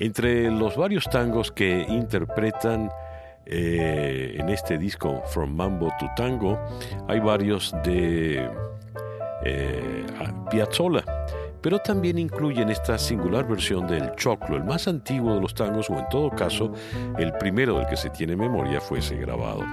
Entre los varios tangos que interpretan eh, en este disco From Mambo to Tango, hay varios de eh, Piazzolla, pero también incluyen esta singular versión del choclo, el más antiguo de los tangos, o en todo caso, el primero del que se tiene memoria fuese grabado.